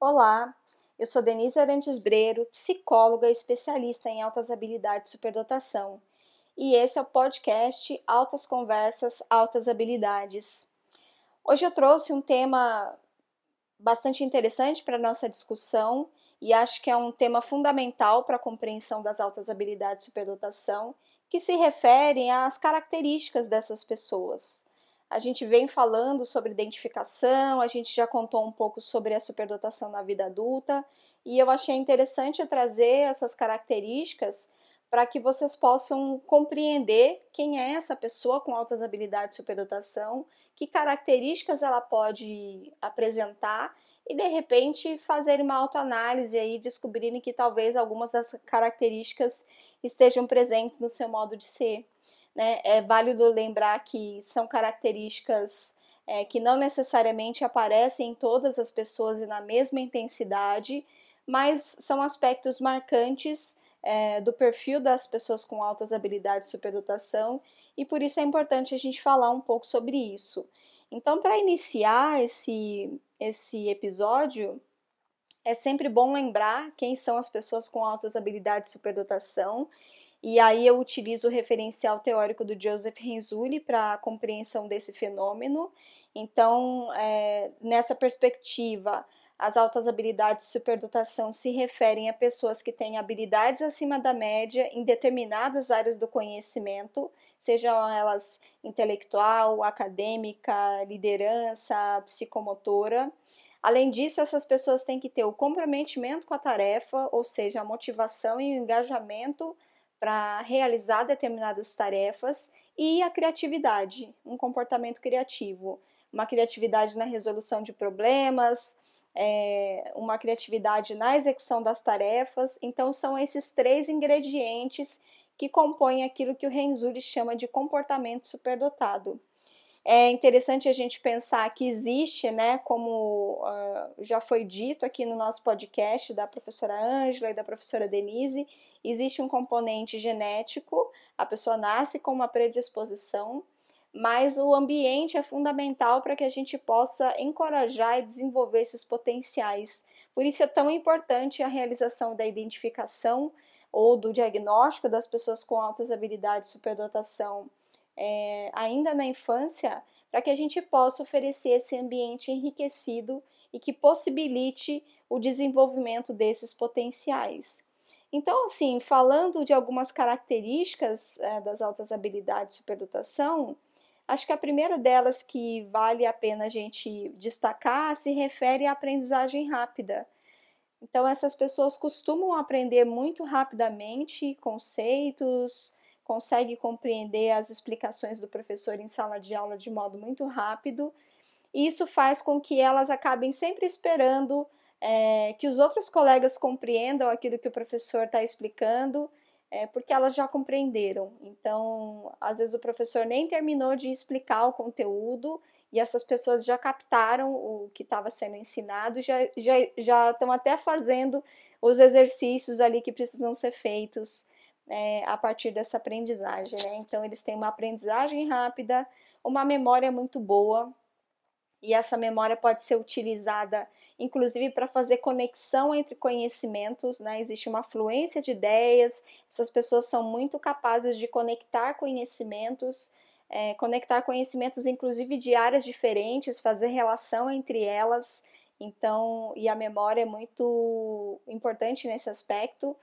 Olá, eu sou Denise Arantes Breiro, psicóloga especialista em altas habilidades e superdotação, e esse é o podcast Altas Conversas, Altas Habilidades. Hoje eu trouxe um tema bastante interessante para nossa discussão e acho que é um tema fundamental para a compreensão das altas habilidades e superdotação, que se referem às características dessas pessoas. A gente vem falando sobre identificação, a gente já contou um pouco sobre a superdotação na vida adulta, e eu achei interessante trazer essas características para que vocês possam compreender quem é essa pessoa com altas habilidades de superdotação, que características ela pode apresentar e de repente fazer uma autoanálise aí, descobrirem que talvez algumas das características estejam presentes no seu modo de ser. Né? É válido lembrar que são características é, que não necessariamente aparecem em todas as pessoas e na mesma intensidade, mas são aspectos marcantes é, do perfil das pessoas com altas habilidades de superdotação e por isso é importante a gente falar um pouco sobre isso. Então, para iniciar esse, esse episódio, é sempre bom lembrar quem são as pessoas com altas habilidades de superdotação e aí eu utilizo o referencial teórico do Joseph Renzulli para a compreensão desse fenômeno. Então, é, nessa perspectiva, as altas habilidades de superdotação se referem a pessoas que têm habilidades acima da média em determinadas áreas do conhecimento, sejam elas intelectual, acadêmica, liderança, psicomotora. Além disso, essas pessoas têm que ter o comprometimento com a tarefa, ou seja, a motivação e o engajamento para realizar determinadas tarefas e a criatividade, um comportamento criativo, uma criatividade na resolução de problemas, é, uma criatividade na execução das tarefas. Então, são esses três ingredientes que compõem aquilo que o Renzulli chama de comportamento superdotado. É interessante a gente pensar que existe, né, como uh, já foi dito aqui no nosso podcast da professora Ângela e da professora Denise, existe um componente genético, a pessoa nasce com uma predisposição, mas o ambiente é fundamental para que a gente possa encorajar e desenvolver esses potenciais. Por isso é tão importante a realização da identificação ou do diagnóstico das pessoas com altas habilidades de superdotação é, ainda na infância, para que a gente possa oferecer esse ambiente enriquecido e que possibilite o desenvolvimento desses potenciais. Então, assim, falando de algumas características é, das altas habilidades de superdotação, acho que a primeira delas que vale a pena a gente destacar se refere à aprendizagem rápida. Então, essas pessoas costumam aprender muito rapidamente conceitos, consegue compreender as explicações do professor em sala de aula de modo muito rápido. E isso faz com que elas acabem sempre esperando é, que os outros colegas compreendam aquilo que o professor está explicando, é, porque elas já compreenderam. Então, às vezes o professor nem terminou de explicar o conteúdo e essas pessoas já captaram o que estava sendo ensinado, já, já, já estão até fazendo os exercícios ali que precisam ser feitos é, a partir dessa aprendizagem. Né? Então, eles têm uma aprendizagem rápida, uma memória muito boa, e essa memória pode ser utilizada inclusive para fazer conexão entre conhecimentos, né? Existe uma fluência de ideias, essas pessoas são muito capazes de conectar conhecimentos, é, conectar conhecimentos inclusive de áreas diferentes, fazer relação entre elas. Então, e a memória é muito importante nesse aspecto.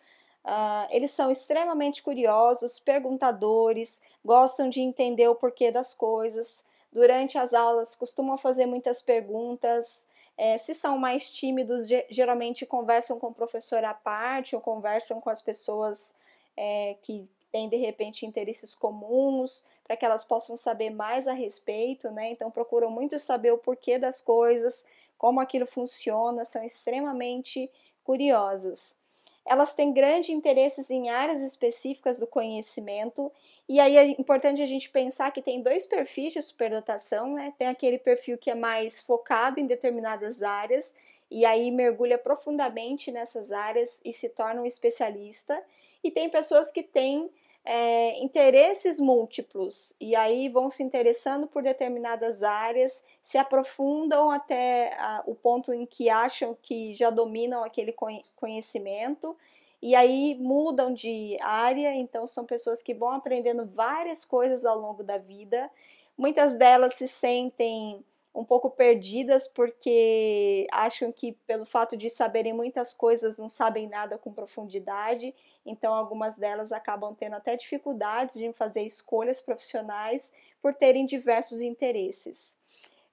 Uh, eles são extremamente curiosos, perguntadores, gostam de entender o porquê das coisas. Durante as aulas, costumam fazer muitas perguntas. É, se são mais tímidos, geralmente conversam com o professor à parte ou conversam com as pessoas é, que têm de repente interesses comuns, para que elas possam saber mais a respeito, né? Então procuram muito saber o porquê das coisas, como aquilo funciona, são extremamente curiosas elas têm grande interesses em áreas específicas do conhecimento, e aí é importante a gente pensar que tem dois perfis de superdotação, né? Tem aquele perfil que é mais focado em determinadas áreas, e aí mergulha profundamente nessas áreas e se torna um especialista, e tem pessoas que têm é, interesses múltiplos e aí vão se interessando por determinadas áreas, se aprofundam até a, o ponto em que acham que já dominam aquele conhecimento e aí mudam de área, então são pessoas que vão aprendendo várias coisas ao longo da vida. Muitas delas se sentem um pouco perdidas porque acham que pelo fato de saberem muitas coisas não sabem nada com profundidade, então algumas delas acabam tendo até dificuldades de fazer escolhas profissionais por terem diversos interesses.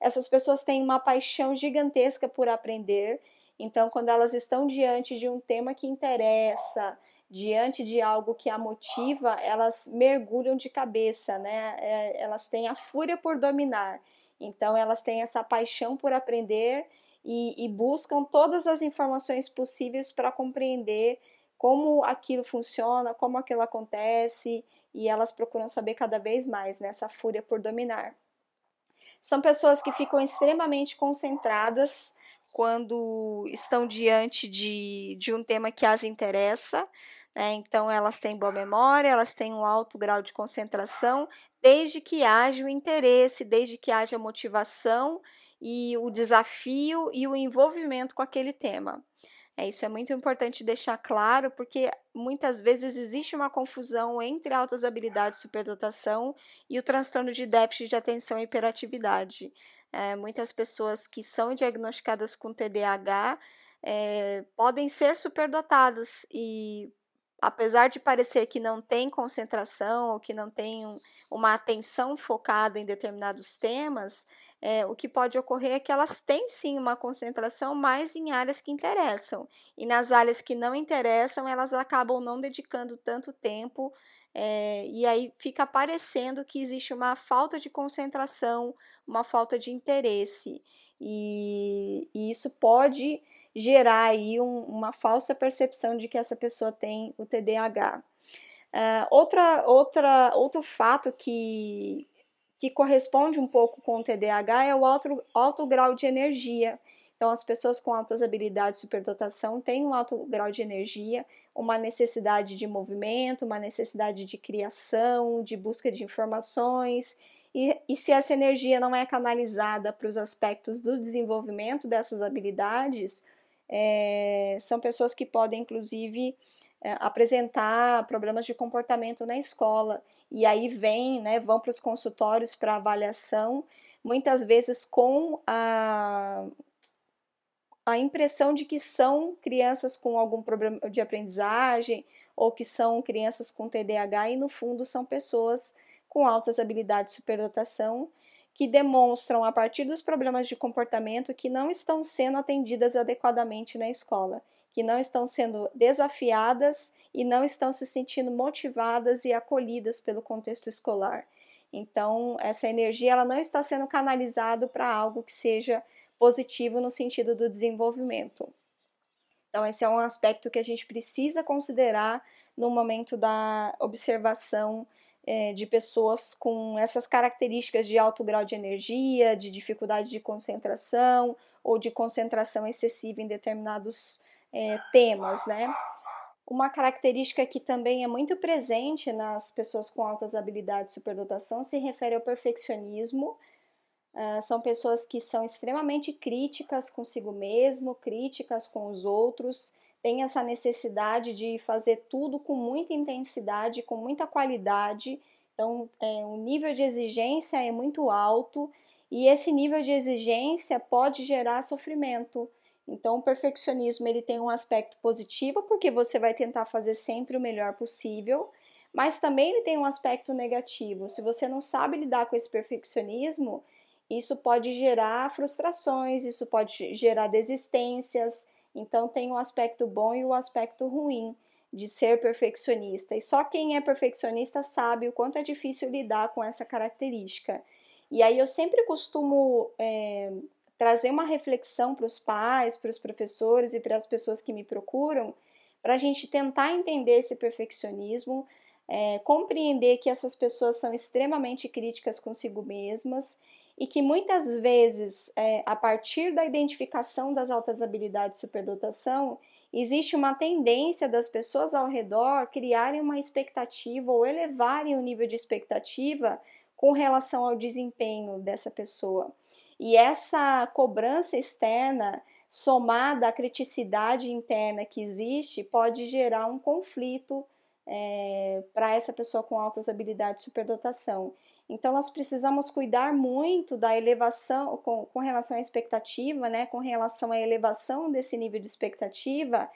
Essas pessoas têm uma paixão gigantesca por aprender, então quando elas estão diante de um tema que interessa, diante de algo que a motiva, elas mergulham de cabeça, né? É, elas têm a fúria por dominar. Então, elas têm essa paixão por aprender e, e buscam todas as informações possíveis para compreender como aquilo funciona, como aquilo acontece, e elas procuram saber cada vez mais nessa né, fúria por dominar. São pessoas que ficam extremamente concentradas quando estão diante de, de um tema que as interessa. Né? Então, elas têm boa memória, elas têm um alto grau de concentração, desde que haja o interesse, desde que haja motivação e o desafio e o envolvimento com aquele tema. É, isso é muito importante deixar claro, porque muitas vezes existe uma confusão entre altas habilidades de superdotação e o transtorno de déficit de atenção e hiperatividade. É, muitas pessoas que são diagnosticadas com TDAH é, podem ser superdotadas e apesar de parecer que não tem concentração ou que não tem um, uma atenção focada em determinados temas, é, o que pode ocorrer é que elas têm sim uma concentração mais em áreas que interessam. E nas áreas que não interessam, elas acabam não dedicando tanto tempo. É, e aí fica parecendo que existe uma falta de concentração, uma falta de interesse. E, e isso pode gerar aí um, uma falsa percepção de que essa pessoa tem o TDAH. Uh, outra, outra, outro fato que, que corresponde um pouco com o TDAH é o alto, alto grau de energia. Então, as pessoas com altas habilidades de superdotação têm um alto grau de energia, uma necessidade de movimento, uma necessidade de criação, de busca de informações e, e se essa energia não é canalizada para os aspectos do desenvolvimento dessas habilidades, é, são pessoas que podem, inclusive, é, apresentar problemas de comportamento na escola. E aí vem, né, vão para os consultórios para avaliação, muitas vezes com a, a impressão de que são crianças com algum problema de aprendizagem ou que são crianças com TDAH e no fundo são pessoas com altas habilidades de superdotação, que demonstram, a partir dos problemas de comportamento, que não estão sendo atendidas adequadamente na escola, que não estão sendo desafiadas e não estão se sentindo motivadas e acolhidas pelo contexto escolar. Então, essa energia ela não está sendo canalizada para algo que seja positivo no sentido do desenvolvimento. Então, esse é um aspecto que a gente precisa considerar no momento da observação é, de pessoas com essas características de alto grau de energia, de dificuldade de concentração ou de concentração excessiva em determinados é, temas, né? Uma característica que também é muito presente nas pessoas com altas habilidades de superdotação se refere ao perfeccionismo. Uh, são pessoas que são extremamente críticas consigo mesmo, críticas com os outros, tem essa necessidade de fazer tudo com muita intensidade, com muita qualidade. Então, é, o nível de exigência é muito alto e esse nível de exigência pode gerar sofrimento. Então, o perfeccionismo ele tem um aspecto positivo porque você vai tentar fazer sempre o melhor possível, mas também ele tem um aspecto negativo. Se você não sabe lidar com esse perfeccionismo, isso pode gerar frustrações, isso pode gerar desistências, então tem o um aspecto bom e o um aspecto ruim de ser perfeccionista. E só quem é perfeccionista sabe o quanto é difícil lidar com essa característica. E aí eu sempre costumo é, trazer uma reflexão para os pais, para os professores e para as pessoas que me procuram, para a gente tentar entender esse perfeccionismo, é, compreender que essas pessoas são extremamente críticas consigo mesmas e que muitas vezes, é, a partir da identificação das altas habilidades de superdotação, existe uma tendência das pessoas ao redor criarem uma expectativa ou elevarem o nível de expectativa com relação ao desempenho dessa pessoa. E essa cobrança externa, somada à criticidade interna que existe, pode gerar um conflito é, para essa pessoa com altas habilidades de superdotação. Então, nós precisamos cuidar muito da elevação, com, com relação à expectativa, né, com relação à elevação desse nível de expectativa,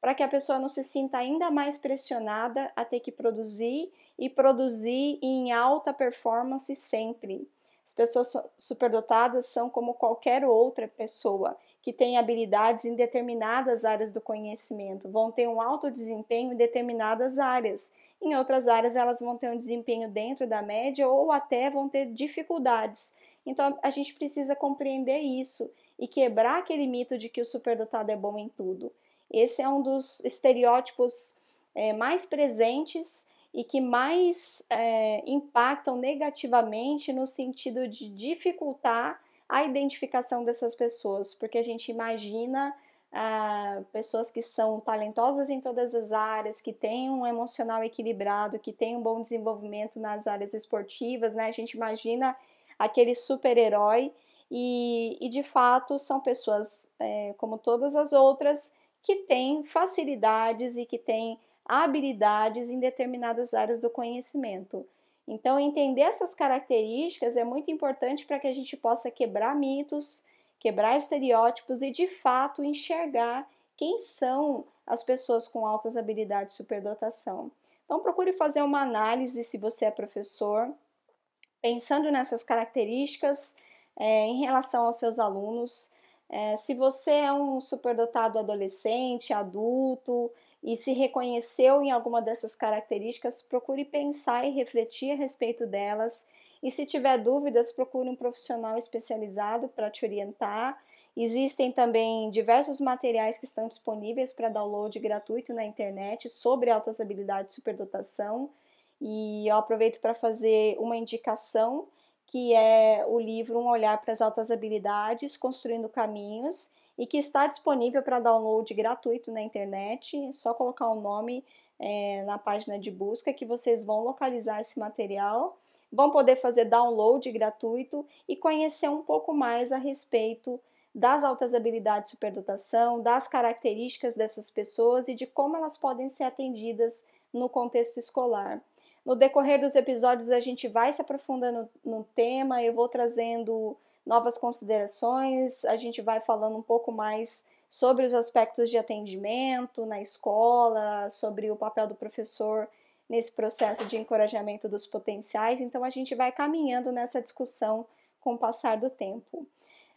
para que a pessoa não se sinta ainda mais pressionada a ter que produzir e produzir em alta performance sempre. As pessoas superdotadas são como qualquer outra pessoa que tem habilidades em determinadas áreas do conhecimento, vão ter um alto desempenho em determinadas áreas. Em outras áreas, elas vão ter um desempenho dentro da média ou até vão ter dificuldades. Então, a gente precisa compreender isso e quebrar aquele mito de que o superdotado é bom em tudo. Esse é um dos estereótipos é, mais presentes e que mais é, impactam negativamente no sentido de dificultar a identificação dessas pessoas, porque a gente imagina ah, pessoas que são talentosas em todas as áreas, que têm um emocional equilibrado, que têm um bom desenvolvimento nas áreas esportivas, né? A gente imagina aquele super-herói e, e, de fato são pessoas é, como todas as outras que têm facilidades e que têm habilidades em determinadas áreas do conhecimento. Então, entender essas características é muito importante para que a gente possa quebrar mitos, quebrar estereótipos e, de fato, enxergar quem são as pessoas com altas habilidades de superdotação. Então, procure fazer uma análise se você é professor, pensando nessas características é, em relação aos seus alunos. É, se você é um superdotado adolescente, adulto, e se reconheceu em alguma dessas características, procure pensar e refletir a respeito delas. E se tiver dúvidas, procure um profissional especializado para te orientar. Existem também diversos materiais que estão disponíveis para download gratuito na internet sobre altas habilidades de superdotação. E eu aproveito para fazer uma indicação, que é o livro Um Olhar para as Altas Habilidades, Construindo Caminhos, e que está disponível para download gratuito na internet. É só colocar o nome é, na página de busca que vocês vão localizar esse material, vão poder fazer download gratuito e conhecer um pouco mais a respeito das altas habilidades de superdotação, das características dessas pessoas e de como elas podem ser atendidas no contexto escolar. No decorrer dos episódios, a gente vai se aprofundando no tema, eu vou trazendo novas considerações, a gente vai falando um pouco mais sobre os aspectos de atendimento na escola, sobre o papel do professor nesse processo de encorajamento dos potenciais. Então a gente vai caminhando nessa discussão com o passar do tempo.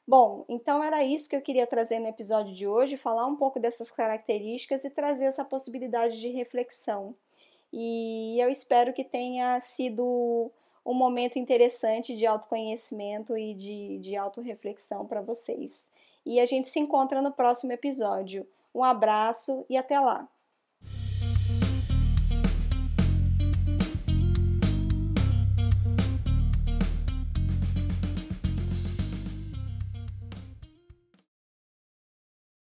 Bom, então era isso que eu queria trazer no episódio de hoje, falar um pouco dessas características e trazer essa possibilidade de reflexão. E eu espero que tenha sido um momento interessante de autoconhecimento e de, de autorreflexão para vocês. E a gente se encontra no próximo episódio. Um abraço e até lá!